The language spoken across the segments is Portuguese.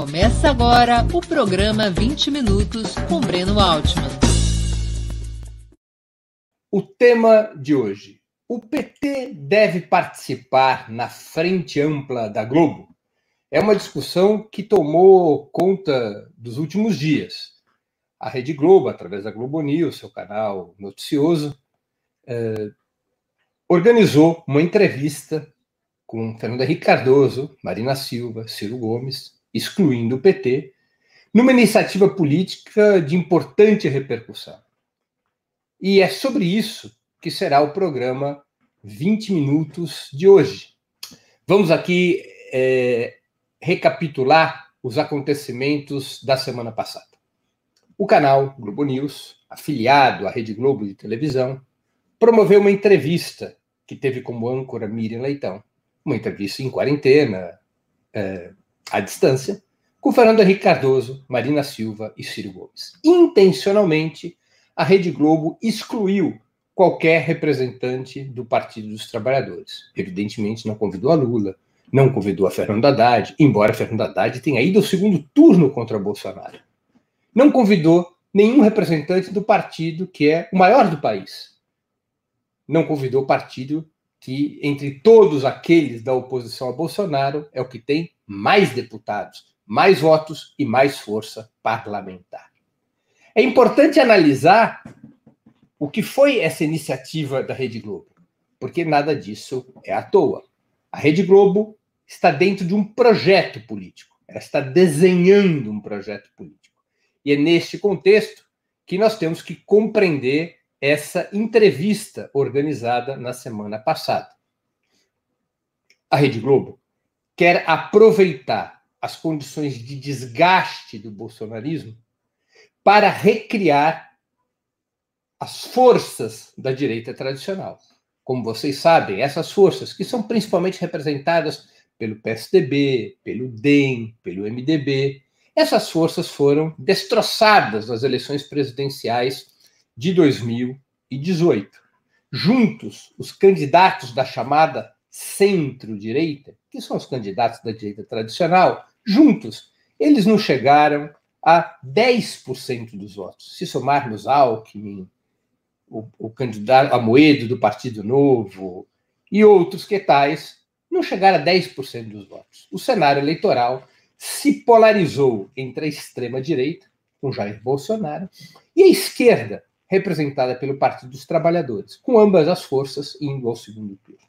Começa agora o programa 20 Minutos com Breno Altman. O tema de hoje: o PT deve participar na frente ampla da Globo? É uma discussão que tomou conta dos últimos dias. A Rede Globo, através da Globo News, seu canal noticioso, eh, organizou uma entrevista com Fernando Henrique Cardoso, Marina Silva, Ciro Gomes, excluindo o PT, numa iniciativa política de importante repercussão. E é sobre isso que será o programa 20 Minutos de hoje. Vamos aqui é, recapitular os acontecimentos da semana passada. O canal Globo News, afiliado à Rede Globo de televisão, promoveu uma entrevista que teve como âncora Miriam Leitão, uma entrevista em quarentena, é, à distância, com Fernando Henrique Cardoso, Marina Silva e Ciro Gomes. Intencionalmente, a Rede Globo excluiu qualquer representante do Partido dos Trabalhadores. Evidentemente, não convidou a Lula, não convidou a Fernando Haddad, embora Fernando Haddad tenha ido ao segundo turno contra Bolsonaro. Não convidou nenhum representante do partido que é o maior do país. Não convidou o partido que, entre todos aqueles da oposição a Bolsonaro, é o que tem mais deputados, mais votos e mais força parlamentar. É importante analisar o que foi essa iniciativa da Rede Globo, porque nada disso é à toa. A Rede Globo está dentro de um projeto político, ela está desenhando um projeto político. E é neste contexto que nós temos que compreender essa entrevista organizada na semana passada. A Rede Globo quer aproveitar as condições de desgaste do bolsonarismo para recriar as forças da direita tradicional. Como vocês sabem, essas forças, que são principalmente representadas pelo PSDB, pelo DEM, pelo MDB, essas forças foram destroçadas nas eleições presidenciais de 2018. Juntos, os candidatos da chamada centro-direita, que são os candidatos da direita tradicional, juntos, eles não chegaram a 10% dos votos. Se somarmos Alckmin, o, o candidato Amoedo do Partido Novo e outros que tais, não chegaram a 10% dos votos. O cenário eleitoral se polarizou entre a extrema-direita, com Jair Bolsonaro, e a esquerda, representada pelo Partido dos Trabalhadores, com ambas as forças indo ao segundo turno.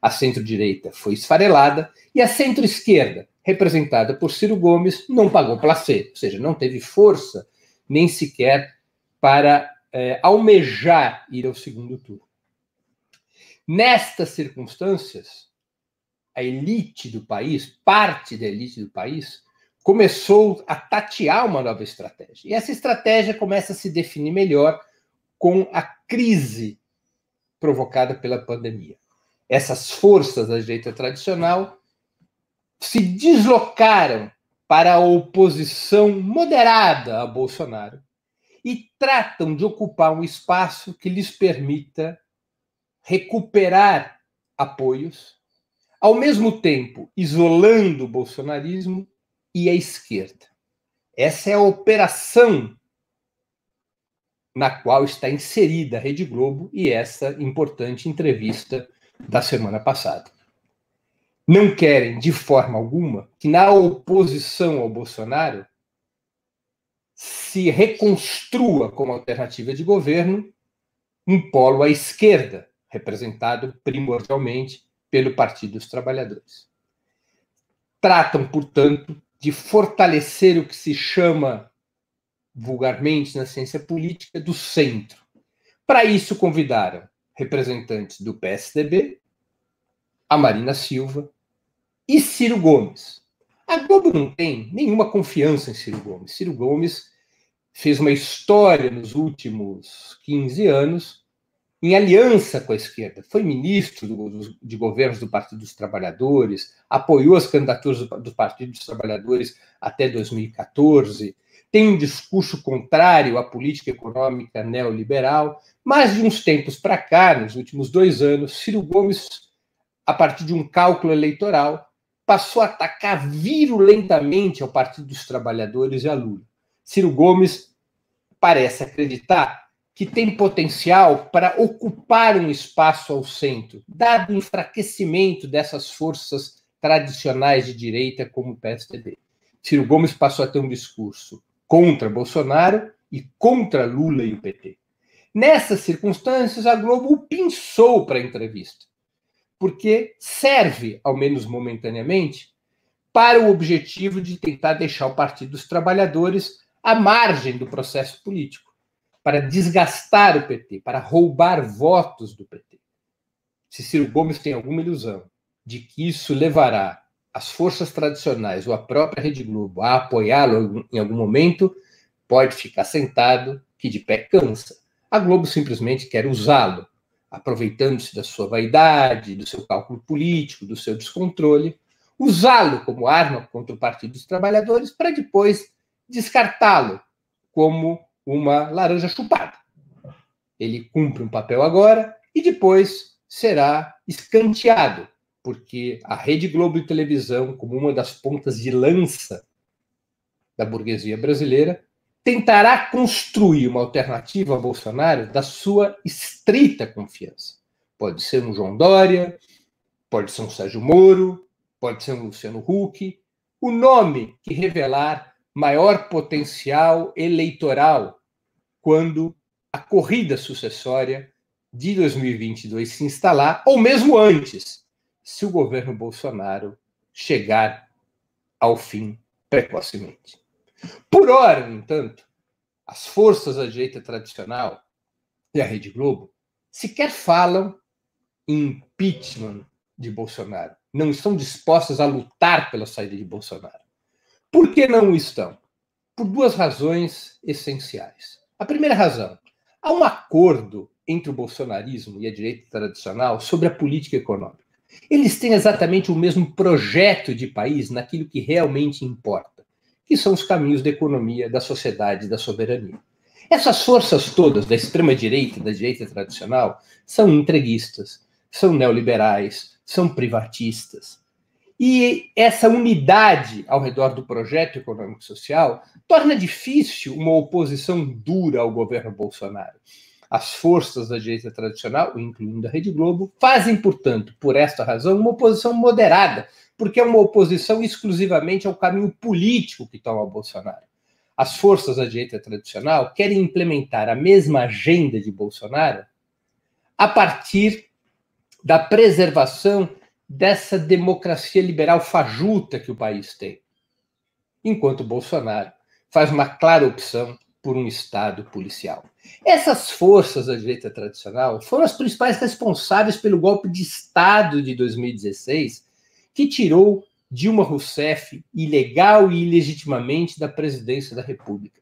A centro-direita foi esfarelada e a centro-esquerda, representada por Ciro Gomes, não pagou placê, ou seja, não teve força nem sequer para é, almejar ir ao segundo turno. Nestas circunstâncias, a elite do país, parte da elite do país, começou a tatear uma nova estratégia. E essa estratégia começa a se definir melhor com a crise provocada pela pandemia essas forças da direita tradicional se deslocaram para a oposição moderada a Bolsonaro e tratam de ocupar um espaço que lhes permita recuperar apoios, ao mesmo tempo isolando o bolsonarismo e a esquerda. Essa é a operação na qual está inserida a Rede Globo e essa importante entrevista da semana passada. Não querem, de forma alguma, que na oposição ao Bolsonaro se reconstrua como alternativa de governo um polo à esquerda, representado primordialmente pelo Partido dos Trabalhadores. Tratam, portanto, de fortalecer o que se chama vulgarmente na ciência política do centro. Para isso, convidaram representantes do PSDB, a Marina Silva e Ciro Gomes. A Globo não tem nenhuma confiança em Ciro Gomes. Ciro Gomes fez uma história nos últimos 15 anos em aliança com a esquerda. Foi ministro do, de governos do Partido dos Trabalhadores, apoiou as candidaturas do, do Partido dos Trabalhadores até 2014, tem um discurso contrário à política econômica neoliberal, mas de uns tempos para cá, nos últimos dois anos, Ciro Gomes, a partir de um cálculo eleitoral, passou a atacar virulentamente ao Partido dos Trabalhadores e a Lula. Ciro Gomes parece acreditar que tem potencial para ocupar um espaço ao centro, dado o enfraquecimento dessas forças tradicionais de direita como o PSDB. Ciro Gomes passou a ter um discurso contra Bolsonaro e contra Lula e o PT. Nessas circunstâncias, a Globo o pinçou para a entrevista, porque serve, ao menos momentaneamente, para o objetivo de tentar deixar o Partido dos Trabalhadores à margem do processo político, para desgastar o PT, para roubar votos do PT. Se Ciro Gomes tem alguma ilusão de que isso levará as forças tradicionais ou a própria Rede Globo a apoiá-lo em algum momento, pode ficar sentado que de pé cansa. A Globo simplesmente quer usá-lo, aproveitando-se da sua vaidade, do seu cálculo político, do seu descontrole, usá-lo como arma contra o Partido dos Trabalhadores para depois descartá-lo como uma laranja chupada. Ele cumpre um papel agora e depois será escanteado porque a Rede Globo de televisão, como uma das pontas de lança da burguesia brasileira, tentará construir uma alternativa a Bolsonaro da sua estrita confiança. Pode ser um João Dória, pode ser um Sérgio Moro, pode ser um Luciano Huck, o nome que revelar maior potencial eleitoral quando a corrida sucessória de 2022 se instalar, ou mesmo antes, se o governo Bolsonaro chegar ao fim precocemente. Por hora, no entanto, as forças da direita tradicional e a Rede Globo sequer falam em impeachment de Bolsonaro. Não estão dispostas a lutar pela saída de Bolsonaro. Por que não estão? Por duas razões essenciais. A primeira razão: há um acordo entre o bolsonarismo e a direita tradicional sobre a política econômica. Eles têm exatamente o mesmo projeto de país naquilo que realmente importa, que são os caminhos da economia, da sociedade, da soberania. Essas forças todas, da extrema-direita, da direita tradicional, são entreguistas, são neoliberais, são privatistas. E essa unidade ao redor do projeto econômico-social torna difícil uma oposição dura ao governo Bolsonaro. As forças da direita tradicional, incluindo a Rede Globo, fazem, portanto, por esta razão, uma oposição moderada, porque é uma oposição exclusivamente ao caminho político que toma Bolsonaro. As forças da direita tradicional querem implementar a mesma agenda de Bolsonaro a partir da preservação dessa democracia liberal fajuta que o país tem. Enquanto Bolsonaro faz uma clara opção por um Estado policial. Essas forças da direita tradicional foram as principais responsáveis pelo golpe de Estado de 2016, que tirou Dilma Rousseff ilegal e ilegitimamente da presidência da República.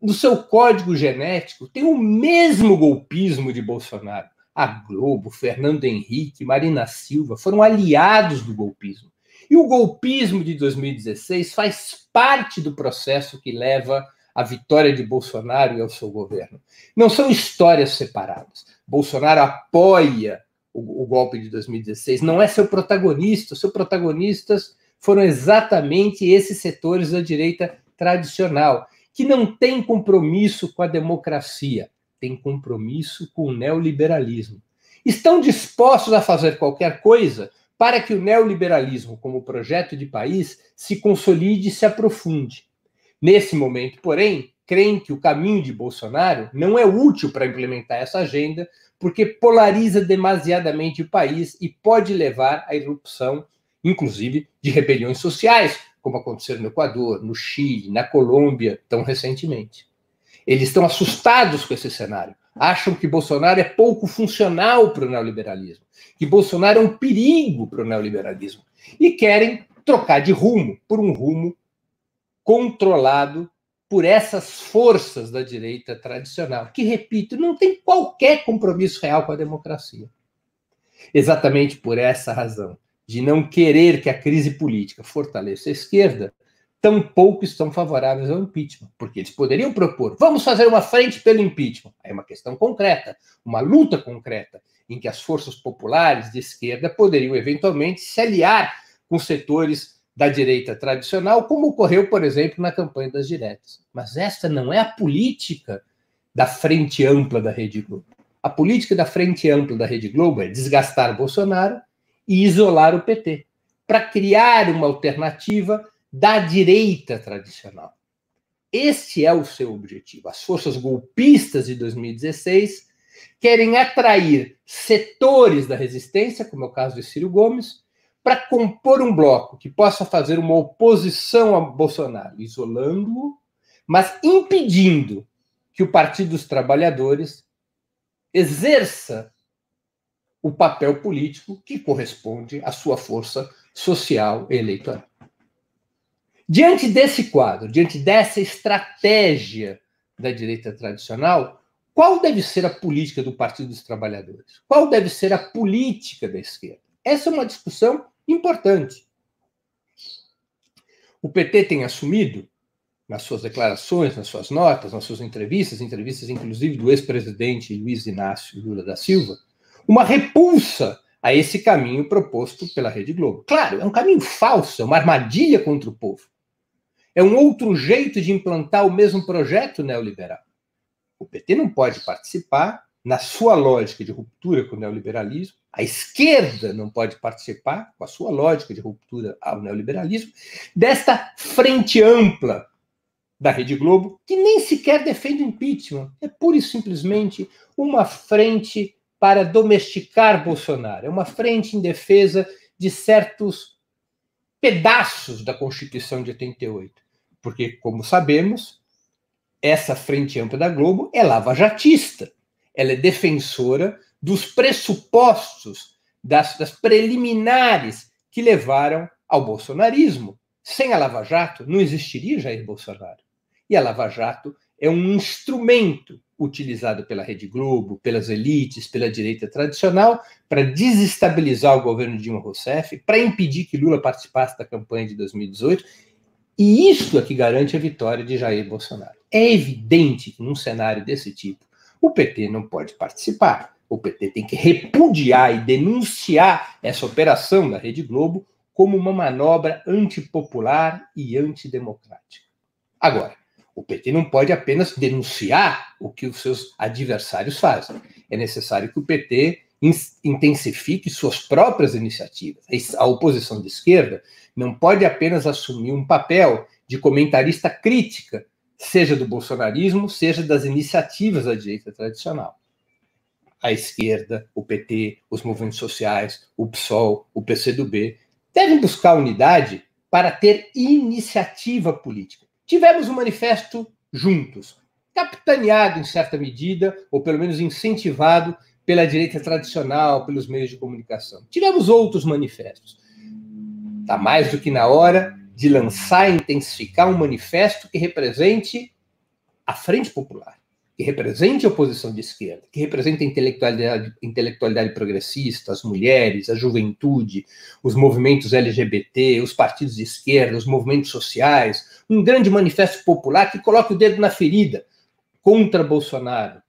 No seu código genético tem o mesmo golpismo de Bolsonaro. A Globo, Fernando Henrique, Marina Silva foram aliados do golpismo. E o golpismo de 2016 faz parte do processo que leva a vitória de Bolsonaro e ao seu governo. Não são histórias separadas. Bolsonaro apoia o, o golpe de 2016, não é seu protagonista. Seus protagonistas foram exatamente esses setores da direita tradicional, que não têm compromisso com a democracia, têm compromisso com o neoliberalismo. Estão dispostos a fazer qualquer coisa para que o neoliberalismo, como projeto de país, se consolide e se aprofunde. Nesse momento, porém, creem que o caminho de Bolsonaro não é útil para implementar essa agenda, porque polariza demasiadamente o país e pode levar à irrupção, inclusive, de rebeliões sociais, como aconteceu no Equador, no Chile, na Colômbia, tão recentemente. Eles estão assustados com esse cenário. Acham que Bolsonaro é pouco funcional para o neoliberalismo, que Bolsonaro é um perigo para o neoliberalismo e querem trocar de rumo por um rumo controlado por essas forças da direita tradicional, que, repito, não tem qualquer compromisso real com a democracia. Exatamente por essa razão, de não querer que a crise política fortaleça a esquerda, tampouco estão favoráveis ao impeachment, porque eles poderiam propor, vamos fazer uma frente pelo impeachment. É uma questão concreta, uma luta concreta, em que as forças populares de esquerda poderiam eventualmente se aliar com setores da direita tradicional, como ocorreu, por exemplo, na campanha das diretas. Mas esta não é a política da frente ampla da Rede Globo. A política da frente ampla da Rede Globo é desgastar Bolsonaro e isolar o PT, para criar uma alternativa da direita tradicional. Este é o seu objetivo. As forças golpistas de 2016 querem atrair setores da resistência, como é o caso de Ciro Gomes, para compor um bloco que possa fazer uma oposição a Bolsonaro, isolando-o, mas impedindo que o Partido dos Trabalhadores exerça o papel político que corresponde à sua força social e eleitoral. Diante desse quadro, diante dessa estratégia da direita tradicional, qual deve ser a política do Partido dos Trabalhadores? Qual deve ser a política da esquerda? Essa é uma discussão importante. O PT tem assumido, nas suas declarações, nas suas notas, nas suas entrevistas, entrevistas inclusive do ex-presidente Luiz Inácio Lula da Silva, uma repulsa a esse caminho proposto pela Rede Globo. Claro, é um caminho falso, é uma armadilha contra o povo. É um outro jeito de implantar o mesmo projeto neoliberal. O PT não pode participar, na sua lógica de ruptura com o neoliberalismo, a esquerda não pode participar, com a sua lógica de ruptura ao neoliberalismo, desta frente ampla da Rede Globo, que nem sequer defende o impeachment. É pura e simplesmente uma frente para domesticar Bolsonaro. É uma frente em defesa de certos pedaços da Constituição de 88. Porque, como sabemos, essa frente ampla da Globo é lavajatista. Ela é defensora dos pressupostos, das, das preliminares que levaram ao bolsonarismo. Sem a Lava Jato, não existiria Jair Bolsonaro. E a Lava Jato é um instrumento utilizado pela Rede Globo, pelas elites, pela direita tradicional, para desestabilizar o governo de Dilma Rousseff, para impedir que Lula participasse da campanha de 2018. E isso é que garante a vitória de Jair Bolsonaro. É evidente que num cenário desse tipo, o PT não pode participar. O PT tem que repudiar e denunciar essa operação da Rede Globo como uma manobra antipopular e antidemocrática. Agora, o PT não pode apenas denunciar o que os seus adversários fazem. É necessário que o PT intensifique suas próprias iniciativas. A oposição de esquerda não pode apenas assumir um papel de comentarista crítica, seja do bolsonarismo, seja das iniciativas da direita tradicional. A esquerda, o PT, os movimentos sociais, o PSOL, o PCdoB, devem buscar unidade para ter iniciativa política Tivemos um manifesto juntos, capitaneado em certa medida, ou pelo menos incentivado pela direita tradicional, pelos meios de comunicação. Tivemos outros manifestos. Está mais do que na hora de lançar e intensificar um manifesto que represente a Frente Popular que represente a oposição de esquerda, que represente a intelectualidade, intelectualidade progressista, as mulheres, a juventude, os movimentos LGBT, os partidos de esquerda, os movimentos sociais, um grande manifesto popular que coloque o dedo na ferida contra Bolsonaro,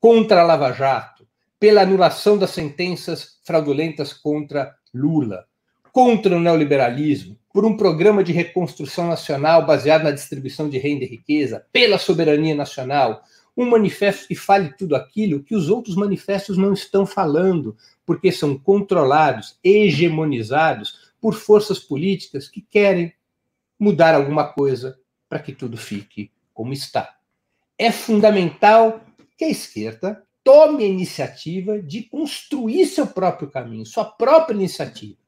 contra a Lava Jato, pela anulação das sentenças fraudulentas contra Lula, contra o neoliberalismo, por um programa de reconstrução nacional baseado na distribuição de renda e riqueza, pela soberania nacional, um manifesto que fale tudo aquilo que os outros manifestos não estão falando, porque são controlados, hegemonizados por forças políticas que querem mudar alguma coisa para que tudo fique como está. É fundamental que a esquerda tome a iniciativa de construir seu próprio caminho, sua própria iniciativa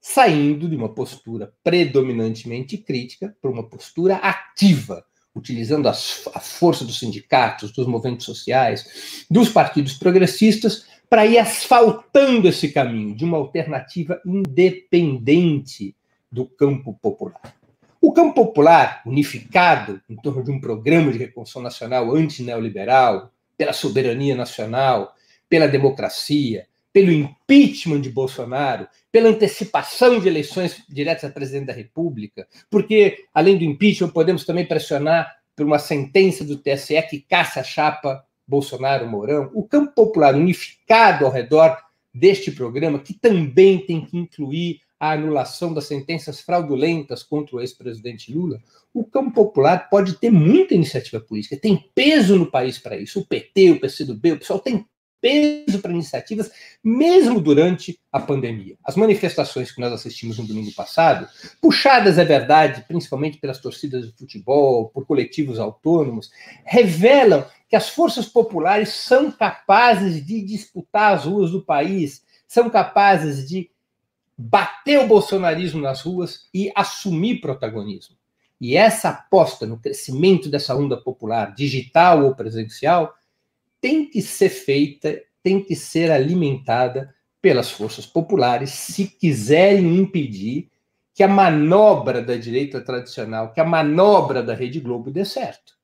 saindo de uma postura predominantemente crítica para uma postura ativa, utilizando a força dos sindicatos, dos movimentos sociais, dos partidos progressistas, para ir asfaltando esse caminho de uma alternativa independente do campo popular. O campo popular, unificado em torno de um programa de reconstrução nacional antineoliberal, pela soberania nacional, pela democracia, pelo impeachment de Bolsonaro, pela antecipação de eleições diretas a presidente da República, porque, além do impeachment, podemos também pressionar por uma sentença do TSE que caça a chapa Bolsonaro-Mourão. O campo popular unificado ao redor deste programa, que também tem que incluir a anulação das sentenças fraudulentas contra o ex-presidente Lula, o campo popular pode ter muita iniciativa política, tem peso no país para isso. O PT, o PCdoB, o pessoal tem peso para iniciativas, mesmo durante a pandemia. As manifestações que nós assistimos no domingo passado, puxadas, é verdade, principalmente pelas torcidas de futebol, por coletivos autônomos, revelam que as forças populares são capazes de disputar as ruas do país, são capazes de bater o bolsonarismo nas ruas e assumir protagonismo. E essa aposta no crescimento dessa onda popular, digital ou presencial, tem que ser feita, tem que ser alimentada pelas forças populares se quiserem impedir que a manobra da direita tradicional, que a manobra da Rede Globo dê certo.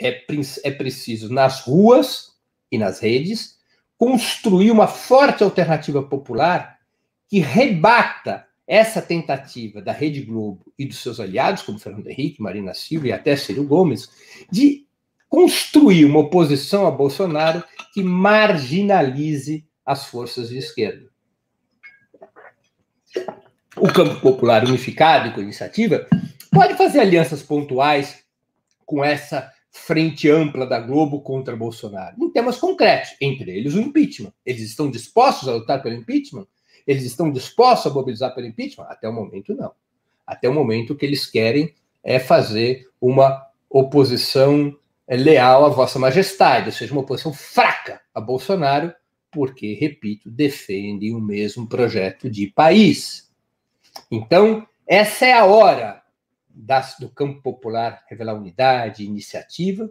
É, é preciso, nas ruas e nas redes, construir uma forte alternativa popular que rebata essa tentativa da Rede Globo e dos seus aliados, como Fernando Henrique, Marina Silva e até Ciro Gomes, de construir uma oposição a Bolsonaro que marginalize as forças de esquerda. O campo popular unificado e com iniciativa pode fazer alianças pontuais com essa frente ampla da Globo contra Bolsonaro, em temas concretos, entre eles o impeachment. Eles estão dispostos a lutar pelo impeachment? Eles estão dispostos a mobilizar pelo impeachment? Até o momento, não. Até o momento, o que eles querem é fazer uma oposição leal à Vossa Majestade, ou seja, uma oposição fraca a Bolsonaro, porque, repito, defendem o mesmo projeto de país. Então, essa é a hora das, do campo popular revelar unidade, iniciativa,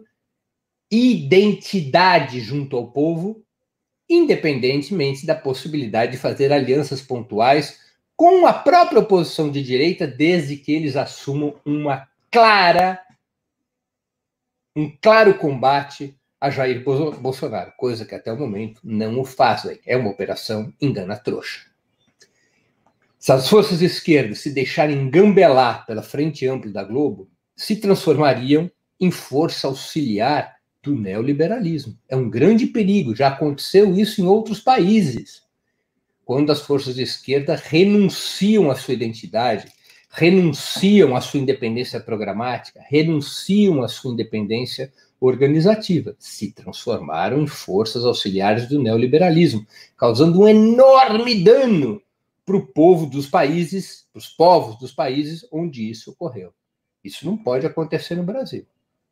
identidade junto ao povo, independentemente da possibilidade de fazer alianças pontuais com a própria oposição de direita, desde que eles assumam uma clara um claro combate a Jair Bolsonaro, coisa que até o momento não o fazem. É uma operação engana-trouxa. Se as forças esquerdas se deixarem engambelar pela frente ampla da Globo, se transformariam em força auxiliar do neoliberalismo. É um grande perigo, já aconteceu isso em outros países. Quando as forças de esquerda renunciam à sua identidade, renunciam à sua independência programática, renunciam à sua independência organizativa, se transformaram em forças auxiliares do neoliberalismo, causando um enorme dano para o povo dos países, para os povos dos países onde isso ocorreu. Isso não pode acontecer no Brasil.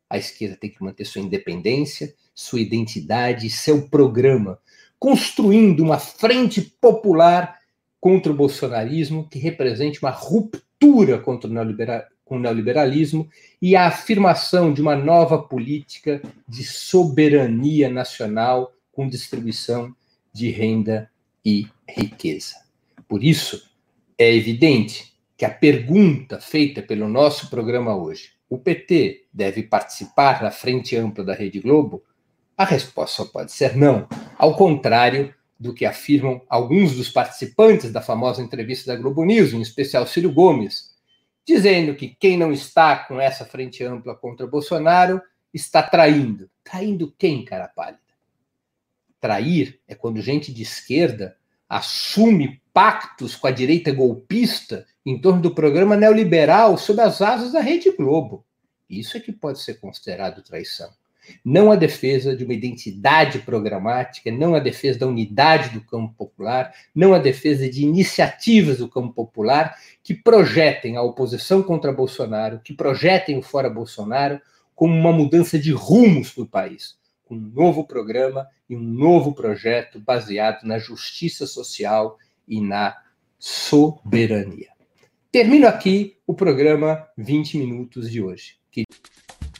A esquerda tem que manter sua independência, sua identidade, seu programa, construindo uma frente popular contra o bolsonarismo que represente uma ruptura ruptura contra o neoliberal, com o neoliberalismo e a afirmação de uma nova política de soberania nacional com distribuição de renda e riqueza. Por isso, é evidente que a pergunta feita pelo nosso programa hoje, o PT deve participar da frente ampla da Rede Globo? A resposta só pode ser não. Ao contrário do que afirmam alguns dos participantes da famosa entrevista da Globo News, em especial Ciro Gomes, dizendo que quem não está com essa frente ampla contra Bolsonaro está traindo. Traindo quem, cara pálida? Trair é quando gente de esquerda assume pactos com a direita golpista em torno do programa neoliberal sob as asas da Rede Globo. Isso é que pode ser considerado traição não a defesa de uma identidade programática, não a defesa da unidade do campo popular, não a defesa de iniciativas do campo popular que projetem a oposição contra Bolsonaro, que projetem o fora Bolsonaro como uma mudança de rumos para o país, com um novo programa e um novo projeto baseado na justiça social e na soberania. Termino aqui o programa 20 minutos de hoje. Que...